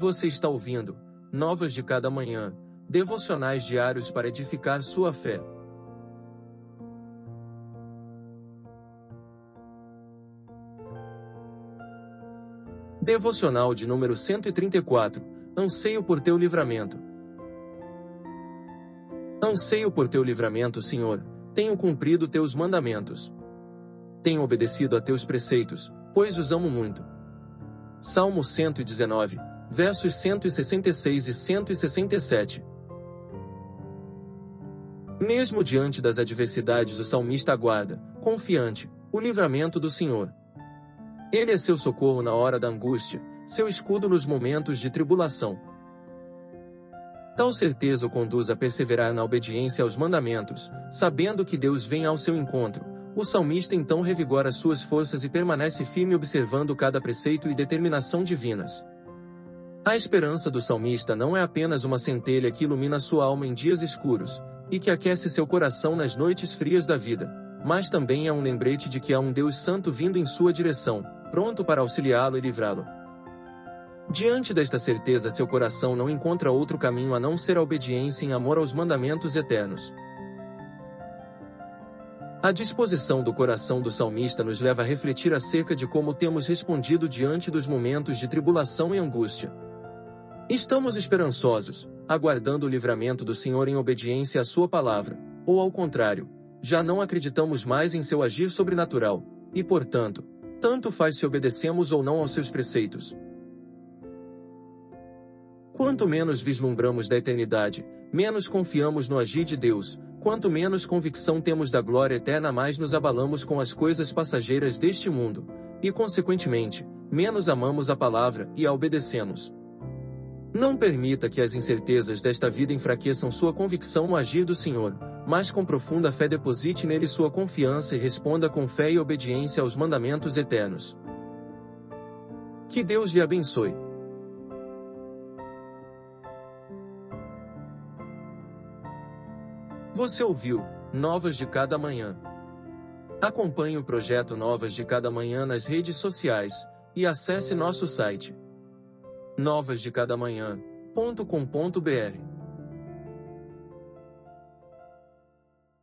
Você está ouvindo Novas de Cada Manhã, devocionais diários para edificar sua fé. Devocional de número 134 Anseio por teu livramento. Anseio por teu livramento, Senhor, tenho cumprido teus mandamentos. Tenho obedecido a teus preceitos, pois os amo muito. Salmo 119, versos 166 e 167. Mesmo diante das adversidades, o salmista aguarda, confiante, o livramento do Senhor. Ele é seu socorro na hora da angústia, seu escudo nos momentos de tribulação. Tal certeza o conduz a perseverar na obediência aos mandamentos, sabendo que Deus vem ao seu encontro. O salmista então revigora suas forças e permanece firme observando cada preceito e determinação divinas. A esperança do salmista não é apenas uma centelha que ilumina sua alma em dias escuros, e que aquece seu coração nas noites frias da vida, mas também é um lembrete de que há um Deus Santo vindo em sua direção, pronto para auxiliá-lo e livrá-lo. Diante desta certeza, seu coração não encontra outro caminho a não ser a obediência em amor aos mandamentos eternos. A disposição do coração do salmista nos leva a refletir acerca de como temos respondido diante dos momentos de tribulação e angústia. Estamos esperançosos, aguardando o livramento do Senhor em obediência à Sua palavra, ou ao contrário, já não acreditamos mais em seu agir sobrenatural, e portanto, tanto faz se obedecemos ou não aos seus preceitos. Quanto menos vislumbramos da eternidade, menos confiamos no agir de Deus, quanto menos convicção temos da glória eterna, mais nos abalamos com as coisas passageiras deste mundo, e consequentemente, menos amamos a palavra e a obedecemos. Não permita que as incertezas desta vida enfraqueçam sua convicção no agir do Senhor, mas com profunda fé deposite nele sua confiança e responda com fé e obediência aos mandamentos eternos. Que Deus lhe abençoe. Você ouviu Novas de Cada Manhã. Acompanhe o projeto Novas de Cada Manhã nas redes sociais e acesse nosso site novasdecadamanhã.com.br.